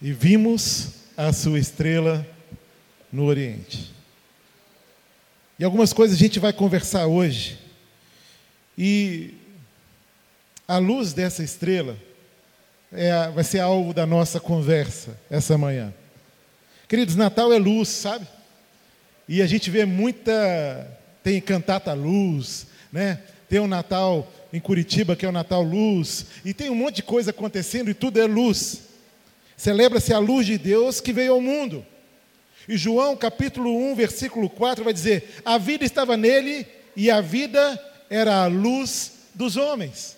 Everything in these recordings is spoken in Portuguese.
e vimos a sua estrela no Oriente. E algumas coisas a gente vai conversar hoje. E a luz dessa estrela é, vai ser alvo da nossa conversa essa manhã. Queridos, Natal é luz, sabe? E a gente vê muita. Tem cantata luz, né? Tem o um Natal em Curitiba, que é o Natal Luz, e tem um monte de coisa acontecendo e tudo é luz. Celebra-se a luz de Deus que veio ao mundo. E João capítulo 1, versículo 4 vai dizer: A vida estava nele e a vida era a luz dos homens.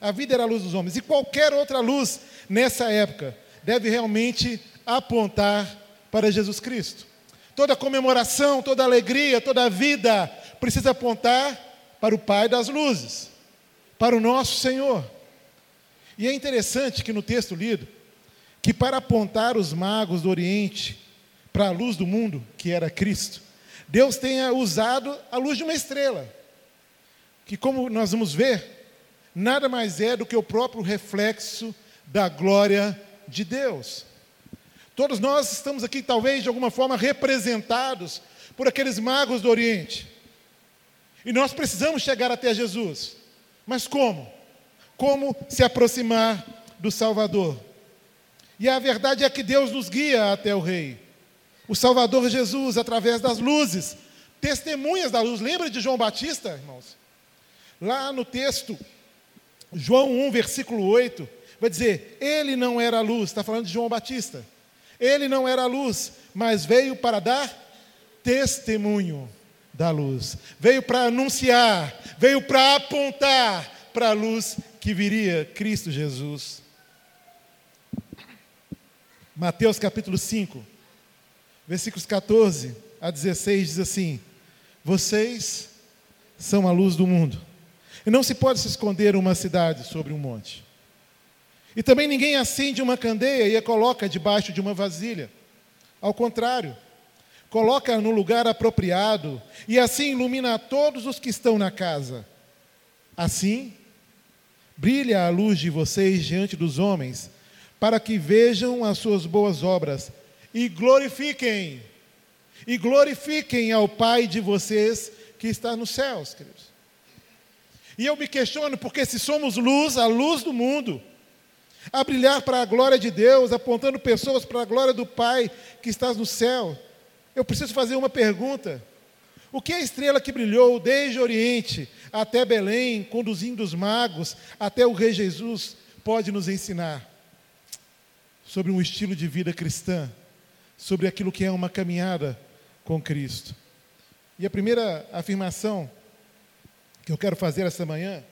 A vida era a luz dos homens. E qualquer outra luz nessa época deve realmente apontar para Jesus Cristo. Toda comemoração, toda alegria, toda vida precisa apontar para o Pai das luzes, para o nosso Senhor. E é interessante que no texto lido, que para apontar os magos do Oriente para a luz do mundo, que era Cristo, Deus tenha usado a luz de uma estrela, que, como nós vamos ver, nada mais é do que o próprio reflexo da glória de Deus. Todos nós estamos aqui, talvez de alguma forma, representados por aqueles magos do Oriente. E nós precisamos chegar até Jesus. Mas como? Como se aproximar do Salvador? E a verdade é que Deus nos guia até o Rei. O Salvador Jesus, através das luzes, testemunhas da luz. Lembra de João Batista, irmãos? Lá no texto, João 1, versículo 8, vai dizer: Ele não era a luz, está falando de João Batista. Ele não era a luz, mas veio para dar testemunho da luz. Veio para anunciar, veio para apontar para a luz que viria, Cristo Jesus. Mateus capítulo 5, versículos 14 a 16 diz assim: Vocês são a luz do mundo. E não se pode se esconder uma cidade sobre um monte. E também ninguém acende uma candeia e a coloca debaixo de uma vasilha. Ao contrário, coloca no lugar apropriado e assim ilumina todos os que estão na casa. Assim, brilha a luz de vocês diante dos homens, para que vejam as suas boas obras e glorifiquem, e glorifiquem ao Pai de vocês que está nos céus, queridos. E eu me questiono, porque se somos luz, a luz do mundo, a brilhar para a glória de Deus, apontando pessoas para a glória do Pai que está no céu, eu preciso fazer uma pergunta. O que a estrela que brilhou desde o Oriente até Belém, conduzindo os magos até o Rei Jesus, pode nos ensinar? Sobre um estilo de vida cristã, sobre aquilo que é uma caminhada com Cristo. E a primeira afirmação que eu quero fazer esta manhã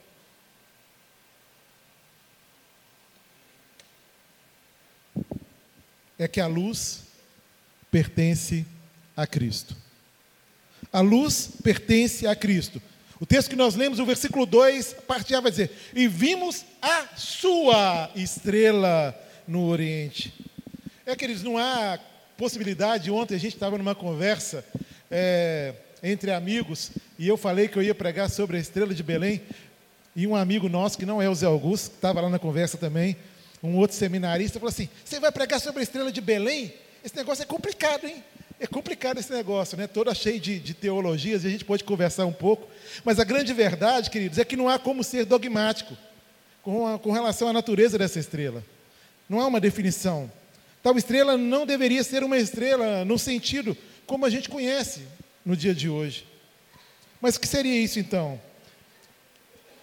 é que a luz pertence a Cristo. A luz pertence a Cristo. O texto que nós lemos, o versículo 2, a parte A vai dizer: E vimos a sua estrela no Oriente. É, queridos, não há possibilidade. Ontem a gente estava numa conversa é, entre amigos e eu falei que eu ia pregar sobre a estrela de Belém. E um amigo nosso, que não é o Zé Augusto, que estava lá na conversa também, um outro seminarista, falou assim: Você vai pregar sobre a estrela de Belém? Esse negócio é complicado, hein? É complicado esse negócio, né? Toda cheio de, de teologias, e a gente pode conversar um pouco. Mas a grande verdade, queridos, é que não há como ser dogmático com, a, com relação à natureza dessa estrela. Não há uma definição. Tal estrela não deveria ser uma estrela no sentido como a gente conhece no dia de hoje. Mas o que seria isso então?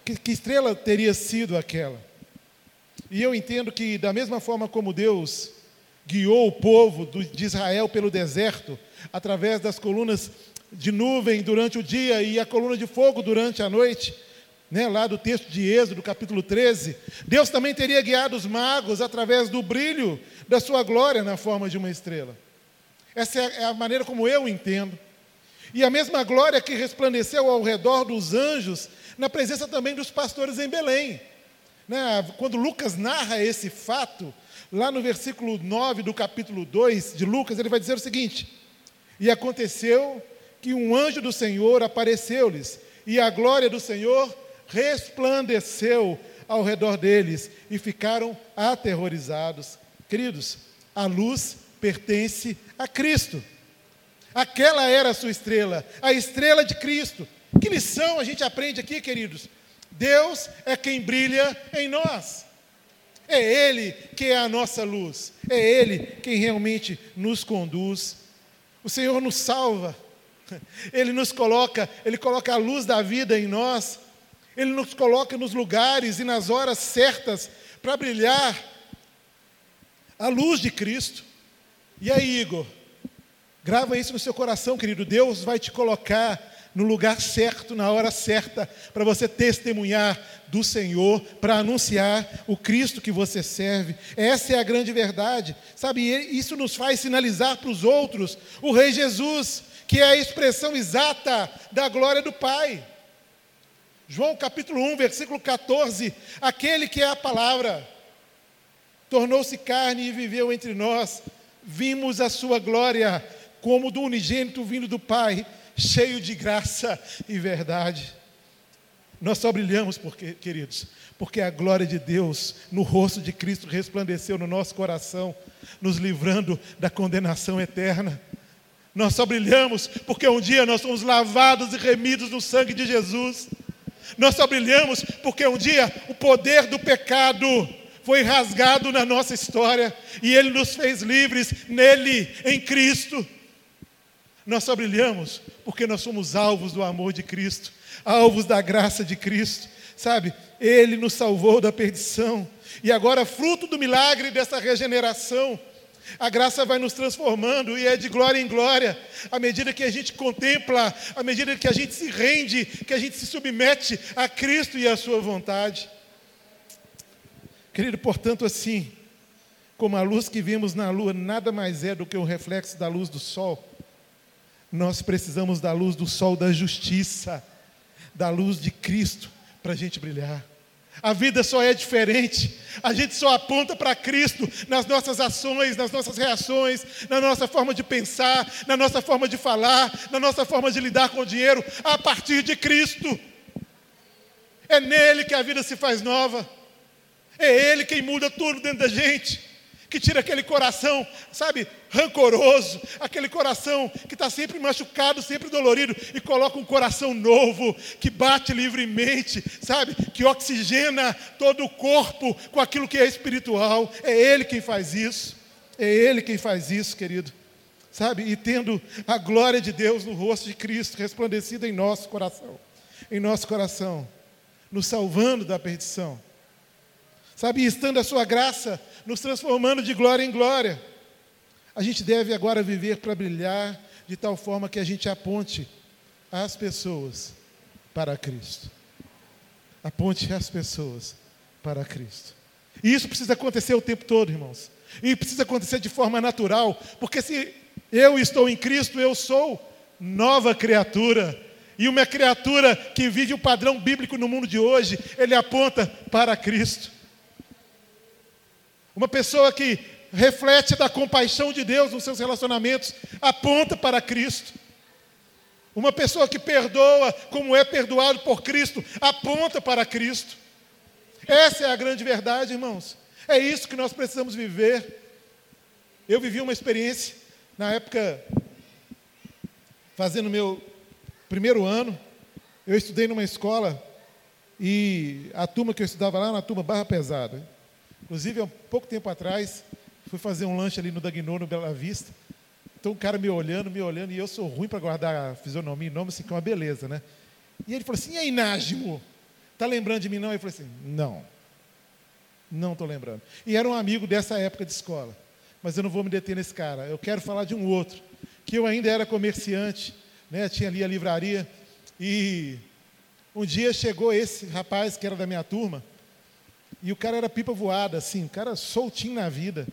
Que, que estrela teria sido aquela? E eu entendo que, da mesma forma como Deus guiou o povo de Israel pelo deserto, através das colunas de nuvem durante o dia e a coluna de fogo durante a noite, né, lá do texto de Êxodo, capítulo 13, Deus também teria guiado os magos através do brilho da sua glória na forma de uma estrela. Essa é a maneira como eu entendo. E a mesma glória que resplandeceu ao redor dos anjos, na presença também dos pastores em Belém. Né, quando Lucas narra esse fato, lá no versículo 9 do capítulo 2 de Lucas, ele vai dizer o seguinte: E aconteceu que um anjo do Senhor apareceu-lhes, e a glória do Senhor resplandeceu ao redor deles e ficaram aterrorizados. Queridos, a luz pertence a Cristo. Aquela era a sua estrela, a estrela de Cristo. Que lição a gente aprende aqui, queridos? Deus é quem brilha em nós. É Ele que é a nossa luz. É Ele quem realmente nos conduz. O Senhor nos salva. Ele nos coloca, Ele coloca a luz da vida em nós. Ele nos coloca nos lugares e nas horas certas para brilhar a luz de Cristo. E aí, Igor? Grava isso no seu coração, querido. Deus vai te colocar no lugar certo, na hora certa, para você testemunhar do Senhor, para anunciar o Cristo que você serve. Essa é a grande verdade. Sabe, isso nos faz sinalizar para os outros o Rei Jesus, que é a expressão exata da glória do Pai. João capítulo 1, versículo 14: aquele que é a palavra tornou-se carne e viveu entre nós, vimos a sua glória como do unigênito vindo do Pai, cheio de graça e verdade. Nós só brilhamos, porque, queridos, porque a glória de Deus no rosto de Cristo resplandeceu no nosso coração, nos livrando da condenação eterna. Nós só brilhamos porque um dia nós fomos lavados e remidos no sangue de Jesus. Nós só brilhamos porque um dia o poder do pecado foi rasgado na nossa história e Ele nos fez livres nele, em Cristo. Nós só brilhamos porque nós somos alvos do amor de Cristo, alvos da graça de Cristo, sabe? Ele nos salvou da perdição e agora, fruto do milagre dessa regeneração, a graça vai nos transformando e é de glória em glória, à medida que a gente contempla, à medida que a gente se rende, que a gente se submete a Cristo e à Sua vontade. Querido, portanto, assim, como a luz que vimos na lua nada mais é do que o reflexo da luz do sol, nós precisamos da luz do sol da justiça, da luz de Cristo, para a gente brilhar. A vida só é diferente. A gente só aponta para Cristo nas nossas ações, nas nossas reações, na nossa forma de pensar, na nossa forma de falar, na nossa forma de lidar com o dinheiro, a partir de Cristo. É nele que a vida se faz nova. É Ele quem muda tudo dentro da gente que tira aquele coração, sabe, rancoroso, aquele coração que está sempre machucado, sempre dolorido, e coloca um coração novo, que bate livremente, sabe, que oxigena todo o corpo com aquilo que é espiritual. É Ele quem faz isso, é Ele quem faz isso, querido, sabe, e tendo a glória de Deus no rosto de Cristo resplandecida em nosso coração, em nosso coração, nos salvando da perdição. Sabe, estando a sua graça nos transformando de glória em glória. A gente deve agora viver para brilhar de tal forma que a gente aponte as pessoas para Cristo. Aponte as pessoas para Cristo. E isso precisa acontecer o tempo todo, irmãos. E precisa acontecer de forma natural, porque se eu estou em Cristo, eu sou nova criatura. E uma criatura que vive o padrão bíblico no mundo de hoje, ele aponta para Cristo. Uma pessoa que reflete da compaixão de Deus nos seus relacionamentos, aponta para Cristo. Uma pessoa que perdoa como é perdoado por Cristo, aponta para Cristo. Essa é a grande verdade, irmãos. É isso que nós precisamos viver. Eu vivi uma experiência na época, fazendo meu primeiro ano, eu estudei numa escola e a turma que eu estudava lá era uma turma barra pesada. Inclusive, há pouco tempo atrás, fui fazer um lanche ali no Dagnô, no Bela Vista. Então, o cara me olhando, me olhando, e eu sou ruim para guardar fisionomia e nome, assim, que é uma beleza, né? E ele falou assim: e aí, Nájimo? Tá lembrando de mim, não? Eu falei assim: não. Não estou lembrando. E era um amigo dessa época de escola. Mas eu não vou me deter nesse cara. Eu quero falar de um outro. Que eu ainda era comerciante, né? tinha ali a livraria. E um dia chegou esse rapaz que era da minha turma. E o cara era pipa voada, assim, o cara soltinho na vida.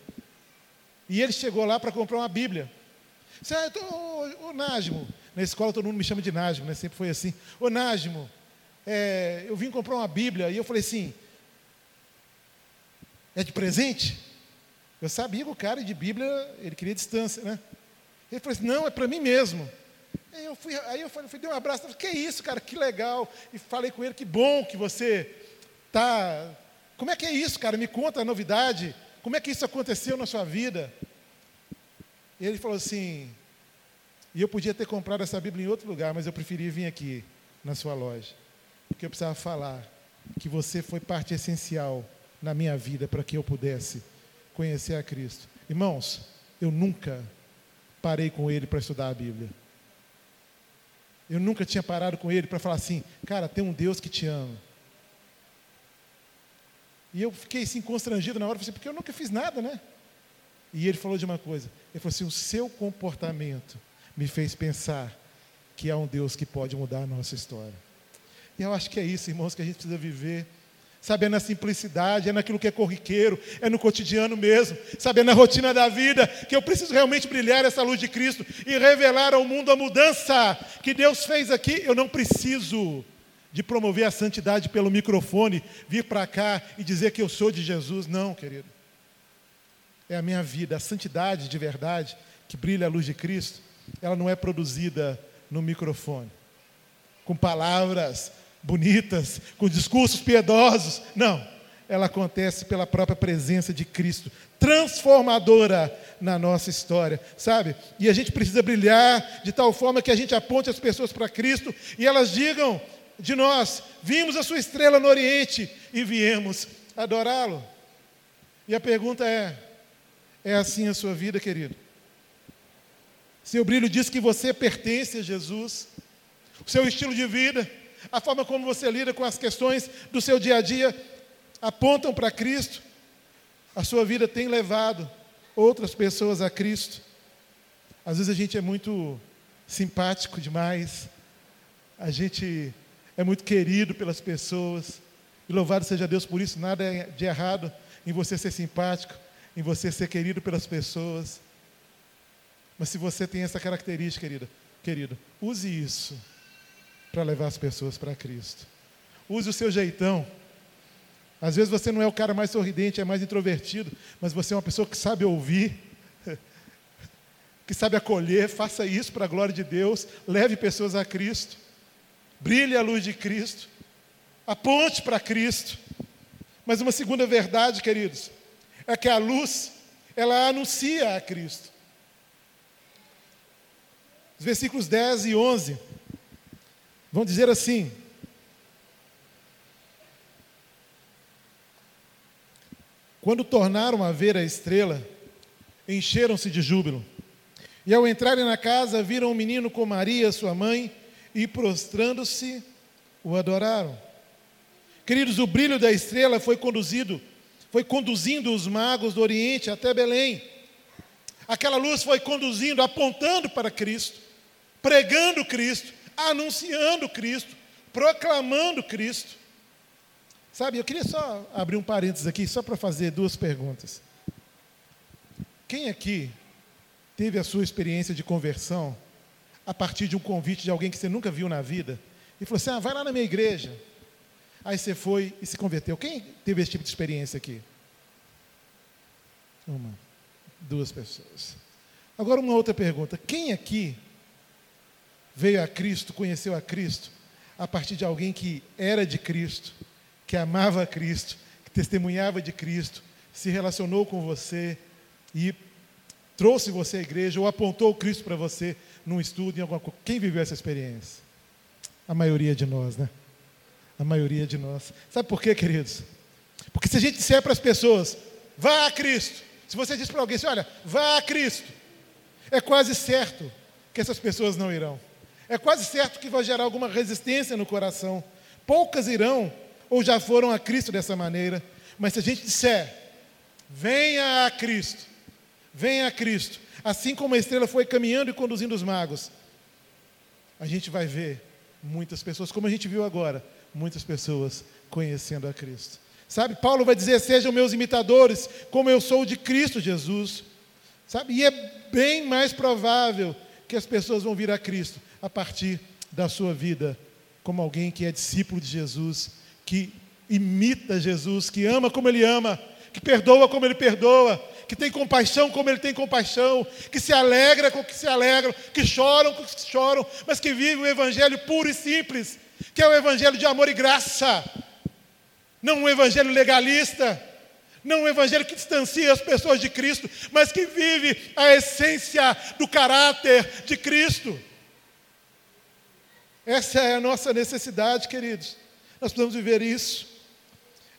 E ele chegou lá para comprar uma Bíblia. Disse, ah, tô, ô, ô Nájimo, na escola todo mundo me chama de Nájimo, né? sempre foi assim. Ô Nájimo, é, eu vim comprar uma Bíblia. E eu falei assim, é de presente? Eu sabia que o cara de Bíblia, ele queria distância, né? Ele falou assim, não, é para mim mesmo. Aí eu fui, aí eu fui, fui dei um abraço, falei, que isso, cara, que legal. E falei com ele, que bom que você está como é que é isso, cara? Me conta a novidade. Como é que isso aconteceu na sua vida? E ele falou assim: e eu podia ter comprado essa Bíblia em outro lugar, mas eu preferi vir aqui, na sua loja. Porque eu precisava falar que você foi parte essencial na minha vida para que eu pudesse conhecer a Cristo. Irmãos, eu nunca parei com ele para estudar a Bíblia. Eu nunca tinha parado com ele para falar assim, cara, tem um Deus que te ama. E eu fiquei assim constrangido na hora, assim, porque eu nunca fiz nada, né? E ele falou de uma coisa. Ele falou assim: o seu comportamento me fez pensar que há um Deus que pode mudar a nossa história. E eu acho que é isso, irmãos, que a gente precisa viver. Sabe, é na simplicidade, é naquilo que é corriqueiro, é no cotidiano mesmo, sabe, é na rotina da vida que eu preciso realmente brilhar essa luz de Cristo e revelar ao mundo a mudança que Deus fez aqui. Eu não preciso de promover a santidade pelo microfone, vir para cá e dizer que eu sou de Jesus. Não, querido. É a minha vida, a santidade de verdade, que brilha a luz de Cristo, ela não é produzida no microfone, com palavras bonitas, com discursos piedosos. Não. Ela acontece pela própria presença de Cristo, transformadora na nossa história, sabe? E a gente precisa brilhar de tal forma que a gente aponte as pessoas para Cristo e elas digam de nós: vimos a sua estrela no Oriente e viemos adorá-lo. E a pergunta é: é assim a sua vida, querido? Seu brilho diz que você pertence a Jesus. O seu estilo de vida, a forma como você lida com as questões do seu dia a dia, apontam para Cristo. A sua vida tem levado outras pessoas a Cristo. Às vezes a gente é muito simpático demais, a gente é muito querido pelas pessoas. E louvado seja Deus por isso, nada é de errado em você ser simpático, em você ser querido pelas pessoas. Mas se você tem essa característica, querida, querido, use isso para levar as pessoas para Cristo. Use o seu jeitão. Às vezes você não é o cara mais sorridente, é mais introvertido, mas você é uma pessoa que sabe ouvir, que sabe acolher. Faça isso para a glória de Deus. Leve pessoas a Cristo. Brilhe a luz de Cristo. Aponte para Cristo. Mas uma segunda verdade, queridos, é que a luz, ela anuncia a Cristo. Os versículos 10 e 11 vão dizer assim: Quando tornaram a ver a estrela, encheram-se de júbilo. E ao entrarem na casa, viram um menino com Maria, sua mãe, e prostrando-se, o adoraram. Queridos, o brilho da estrela foi conduzido, foi conduzindo os magos do Oriente até Belém. Aquela luz foi conduzindo, apontando para Cristo pregando Cristo, anunciando Cristo, proclamando Cristo. Sabe, eu queria só abrir um parênteses aqui, só para fazer duas perguntas. Quem aqui teve a sua experiência de conversão a partir de um convite de alguém que você nunca viu na vida e falou assim: ah, vai lá na minha igreja. Aí você foi e se converteu. Quem teve esse tipo de experiência aqui? Uma, duas pessoas. Agora, uma outra pergunta: quem aqui veio a Cristo, conheceu a Cristo, a partir de alguém que era de Cristo, que amava a Cristo, que testemunhava de Cristo, se relacionou com você e trouxe você à igreja ou apontou Cristo para você num estudo, em alguma coisa. Quem viveu essa experiência? A maioria de nós, né? A maioria de nós. Sabe por quê, queridos? Porque se a gente disser para as pessoas, vá a Cristo, se você diz para alguém assim, olha, vá a Cristo, é quase certo que essas pessoas não irão. É quase certo que vai gerar alguma resistência no coração. Poucas irão ou já foram a Cristo dessa maneira. Mas se a gente disser, venha a Cristo, venha a Cristo, assim como a estrela foi caminhando e conduzindo os magos, a gente vai ver muitas pessoas, como a gente viu agora, muitas pessoas conhecendo a Cristo. Sabe, Paulo vai dizer: sejam meus imitadores, como eu sou de Cristo Jesus. Sabe, e é bem mais provável que as pessoas vão vir a Cristo a partir da sua vida como alguém que é discípulo de Jesus, que imita Jesus, que ama como ele ama, que perdoa como ele perdoa, que tem compaixão como ele tem compaixão, que se alegra com o que se alegram, que choram com o que choram, mas que vive um evangelho puro e simples, que é o um evangelho de amor e graça, não um evangelho legalista, Não um evangelho que distancia as pessoas de Cristo, mas que vive a essência do caráter de Cristo. Essa é a nossa necessidade, queridos. Nós precisamos viver isso.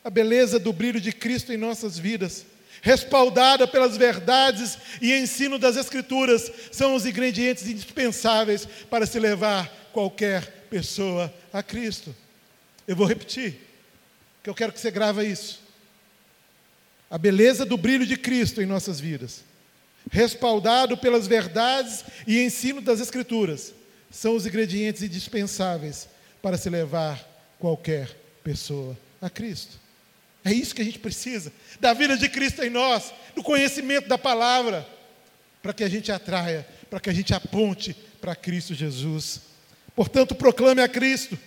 A beleza do brilho de Cristo em nossas vidas, respaldada pelas verdades e ensino das Escrituras, são os ingredientes indispensáveis para se levar qualquer pessoa a Cristo. Eu vou repetir, que eu quero que você grava isso. A beleza do brilho de Cristo em nossas vidas, respaldado pelas verdades e ensino das Escrituras, são os ingredientes indispensáveis para se levar qualquer pessoa a Cristo. É isso que a gente precisa, da vida de Cristo em nós, do conhecimento da palavra, para que a gente atraia, para que a gente aponte para Cristo Jesus. Portanto, proclame a Cristo,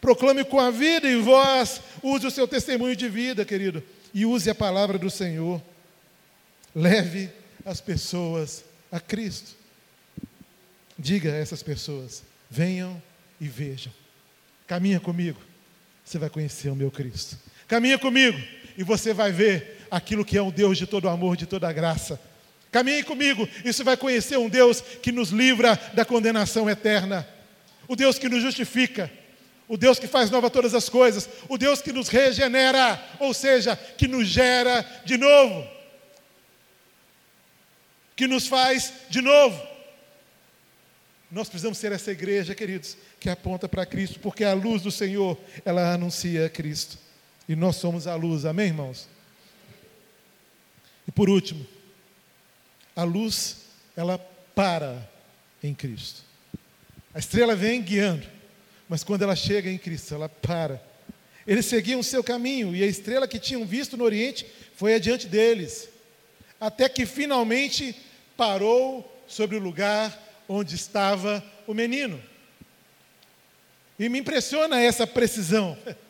proclame com a vida em voz, use o seu testemunho de vida, querido, e use a palavra do Senhor. Leve as pessoas a Cristo. Diga a essas pessoas: venham e vejam. Caminha comigo, você vai conhecer o meu Cristo. Caminha comigo e você vai ver aquilo que é um Deus de todo amor, de toda graça. Caminhe comigo e você vai conhecer um Deus que nos livra da condenação eterna, o Deus que nos justifica, o Deus que faz nova todas as coisas, o Deus que nos regenera, ou seja, que nos gera de novo, que nos faz de novo. Nós precisamos ser essa igreja, queridos, que aponta para Cristo, porque a luz do Senhor, ela anuncia Cristo. E nós somos a luz, amém, irmãos? E por último, a luz, ela para em Cristo. A estrela vem guiando, mas quando ela chega em Cristo, ela para. Eles seguiam o seu caminho e a estrela que tinham visto no Oriente foi adiante deles, até que finalmente parou sobre o lugar onde estava o menino. E me impressiona essa precisão.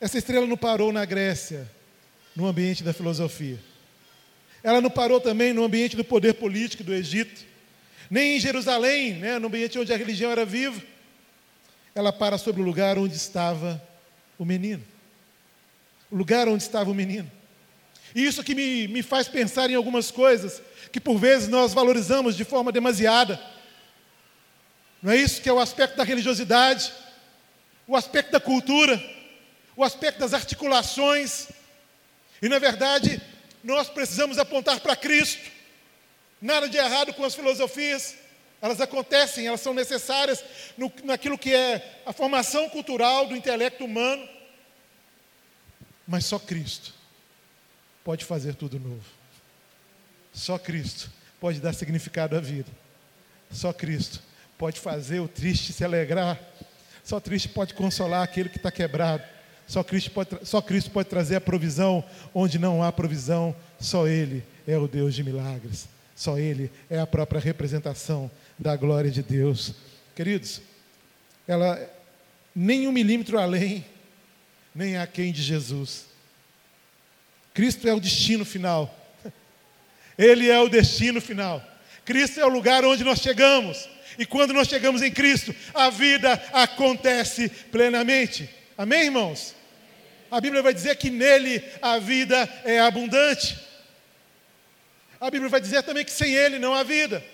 Essa estrela não parou na Grécia, no ambiente da filosofia. Ela não parou também no ambiente do poder político do Egito, nem em Jerusalém, né, no ambiente onde a religião era viva. Ela para sobre o lugar onde estava o menino. O lugar onde estava o menino. E isso que me, me faz pensar em algumas coisas que por vezes nós valorizamos de forma demasiada. Não é isso que é o aspecto da religiosidade, o aspecto da cultura o aspecto das articulações. E na verdade, nós precisamos apontar para Cristo. Nada de errado com as filosofias, elas acontecem, elas são necessárias no, naquilo que é a formação cultural do intelecto humano. Mas só Cristo pode fazer tudo novo. Só Cristo pode dar significado à vida. Só Cristo pode fazer o triste se alegrar. Só Cristo pode consolar aquele que está quebrado. Só Cristo, pode, só Cristo pode trazer a provisão onde não há provisão. Só Ele é o Deus de milagres. Só Ele é a própria representação da glória de Deus. Queridos, ela nem um milímetro além, nem aquém de Jesus. Cristo é o destino final. Ele é o destino final. Cristo é o lugar onde nós chegamos. E quando nós chegamos em Cristo, a vida acontece plenamente. Amém, irmãos? A Bíblia vai dizer que nele a vida é abundante. A Bíblia vai dizer também que sem ele não há vida.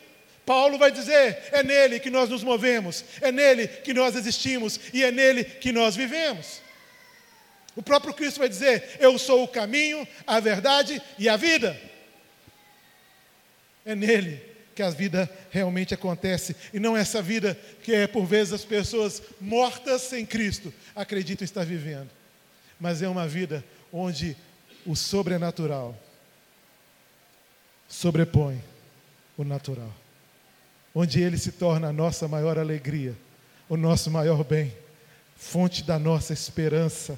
Paulo vai dizer: é nele que nós nos movemos, é nele que nós existimos e é nele que nós vivemos. O próprio Cristo vai dizer: Eu sou o caminho, a verdade e a vida. É nele que a vida realmente acontece e não essa vida que é por vezes as pessoas mortas sem Cristo acreditam estar vivendo mas é uma vida onde o sobrenatural sobrepõe o natural. Onde ele se torna a nossa maior alegria, o nosso maior bem, fonte da nossa esperança,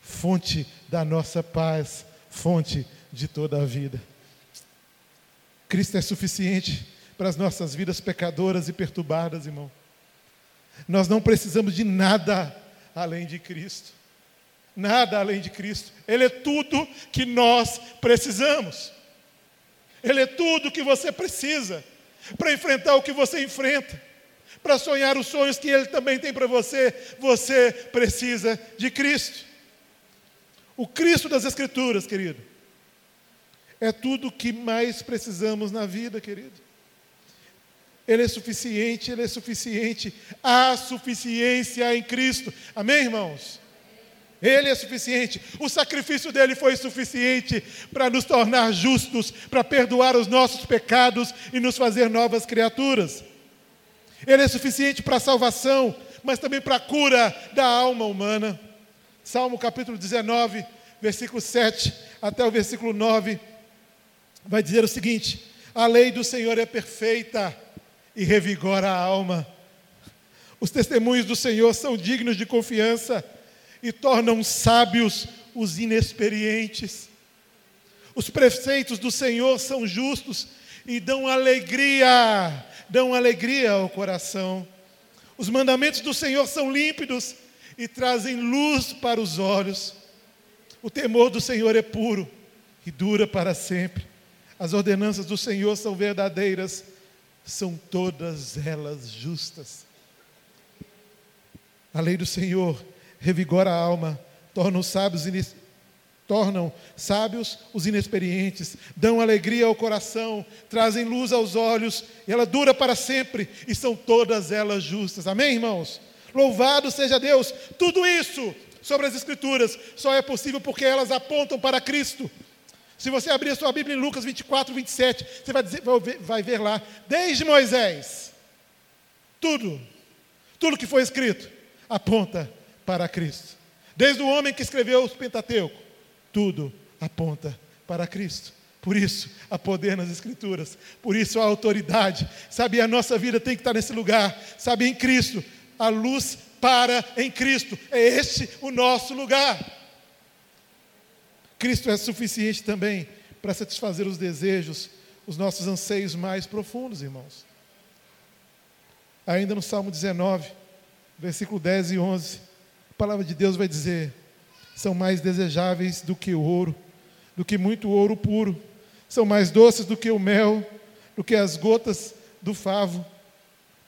fonte da nossa paz, fonte de toda a vida. Cristo é suficiente para as nossas vidas pecadoras e perturbadas, irmão. Nós não precisamos de nada além de Cristo nada além de Cristo. Ele é tudo que nós precisamos. Ele é tudo que você precisa para enfrentar o que você enfrenta, para sonhar os sonhos que Ele também tem para você. Você precisa de Cristo. O Cristo das Escrituras, querido, é tudo o que mais precisamos na vida, querido. Ele é suficiente, Ele é suficiente. Há suficiência em Cristo. Amém, irmãos? Ele é suficiente. O sacrifício dele foi suficiente para nos tornar justos, para perdoar os nossos pecados e nos fazer novas criaturas. Ele é suficiente para a salvação, mas também para a cura da alma humana. Salmo capítulo 19, versículo 7 até o versículo 9, vai dizer o seguinte: A lei do Senhor é perfeita e revigora a alma. Os testemunhos do Senhor são dignos de confiança e tornam sábios os inexperientes. Os preceitos do Senhor são justos e dão alegria, dão alegria ao coração. Os mandamentos do Senhor são límpidos e trazem luz para os olhos. O temor do Senhor é puro e dura para sempre. As ordenanças do Senhor são verdadeiras, são todas elas justas. A lei do Senhor revigora a alma, tornam sábios, tornam sábios os inexperientes, dão alegria ao coração, trazem luz aos olhos, e ela dura para sempre, e são todas elas justas. Amém, irmãos? Louvado seja Deus! Tudo isso sobre as Escrituras só é possível porque elas apontam para Cristo. Se você abrir a sua Bíblia em Lucas 24, 27, você vai, dizer, vai, ver, vai ver lá, desde Moisés, tudo, tudo que foi escrito, aponta para Cristo. Desde o homem que escreveu os Pentateuco, tudo aponta para Cristo. Por isso, há poder nas Escrituras. Por isso, há autoridade. Sabe, a nossa vida tem que estar nesse lugar. Sabe, em Cristo. A luz para em Cristo. É este o nosso lugar. Cristo é suficiente também para satisfazer os desejos, os nossos anseios mais profundos, irmãos. Ainda no Salmo 19, versículo 10 e 11 palavra de Deus vai dizer: são mais desejáveis do que o ouro, do que muito ouro puro, são mais doces do que o mel, do que as gotas do favo.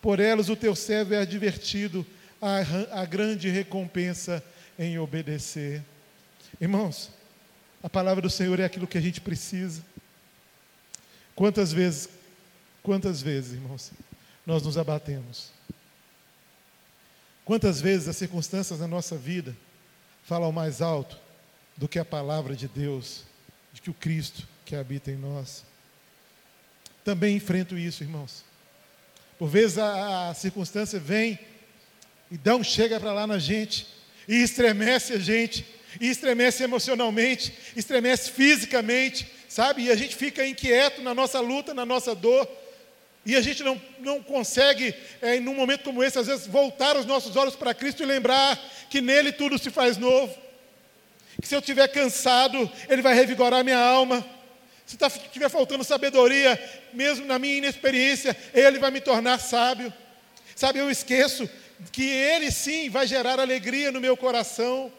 Por elas o teu servo é advertido, a, a grande recompensa em obedecer. Irmãos, a palavra do Senhor é aquilo que a gente precisa. Quantas vezes, quantas vezes, irmãos, nós nos abatemos? Quantas vezes as circunstâncias na nossa vida falam mais alto do que a palavra de Deus, de que o Cristo que habita em nós? Também enfrento isso, irmãos. Por vezes a, a circunstância vem e dá um chega para lá na gente, e estremece a gente, e estremece emocionalmente, estremece fisicamente, sabe? E a gente fica inquieto na nossa luta, na nossa dor. E a gente não, não consegue, é, num momento como esse, às vezes, voltar os nossos olhos para Cristo e lembrar que nele tudo se faz novo. Que se eu estiver cansado, Ele vai revigorar minha alma. Se tá, estiver faltando sabedoria, mesmo na minha inexperiência, Ele vai me tornar sábio. Sabe, eu esqueço que Ele sim vai gerar alegria no meu coração.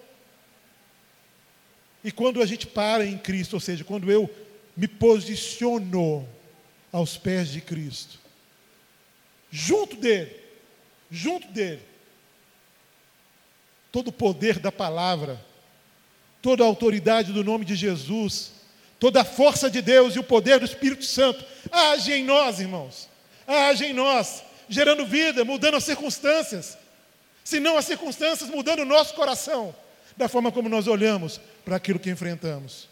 E quando a gente para em Cristo, ou seja, quando eu me posiciono aos pés de Cristo, junto dele, junto dele. Todo o poder da palavra, toda a autoridade do nome de Jesus, toda a força de Deus e o poder do Espírito Santo age em nós, irmãos. Age em nós, gerando vida, mudando as circunstâncias. Se não as circunstâncias, mudando o nosso coração, da forma como nós olhamos para aquilo que enfrentamos.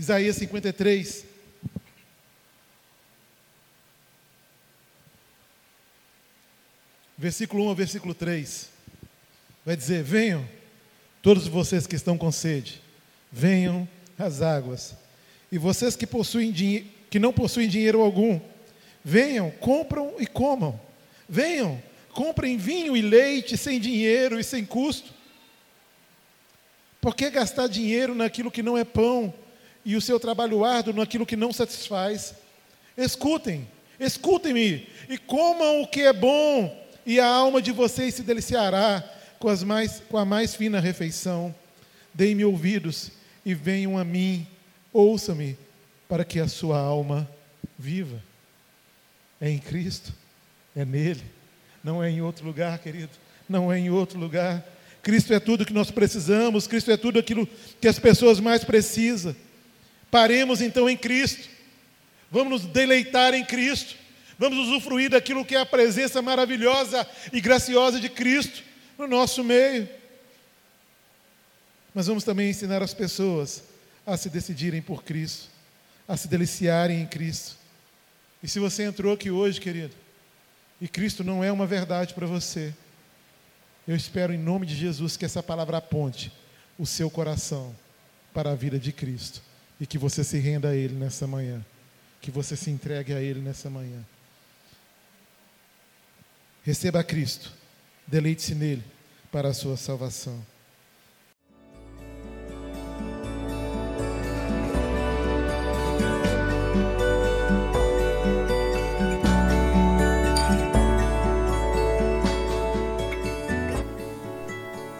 Isaías 53. Versículo 1 ao versículo 3. Vai dizer: Venham, todos vocês que estão com sede, venham às águas. E vocês que, possuem que não possuem dinheiro algum, venham, compram e comam. Venham, comprem vinho e leite sem dinheiro e sem custo. Por que gastar dinheiro naquilo que não é pão e o seu trabalho árduo naquilo que não satisfaz. Escutem, escutem-me e comam o que é bom, e a alma de vocês se deliciará com, as mais, com a mais fina refeição. Deem-me ouvidos e venham a mim, ouçam-me, para que a sua alma viva. É em Cristo, é nele, não é em outro lugar, querido, não é em outro lugar. Cristo é tudo que nós precisamos, Cristo é tudo aquilo que as pessoas mais precisam. Paremos então em Cristo, vamos nos deleitar em Cristo, vamos usufruir daquilo que é a presença maravilhosa e graciosa de Cristo no nosso meio. Mas vamos também ensinar as pessoas a se decidirem por Cristo, a se deliciarem em Cristo. E se você entrou aqui hoje, querido, e Cristo não é uma verdade para você, eu espero em nome de Jesus que essa palavra aponte o seu coração para a vida de Cristo e que você se renda a Ele nessa manhã, que você se entregue a Ele nessa manhã. Receba a Cristo, deleite-se nele para a sua salvação.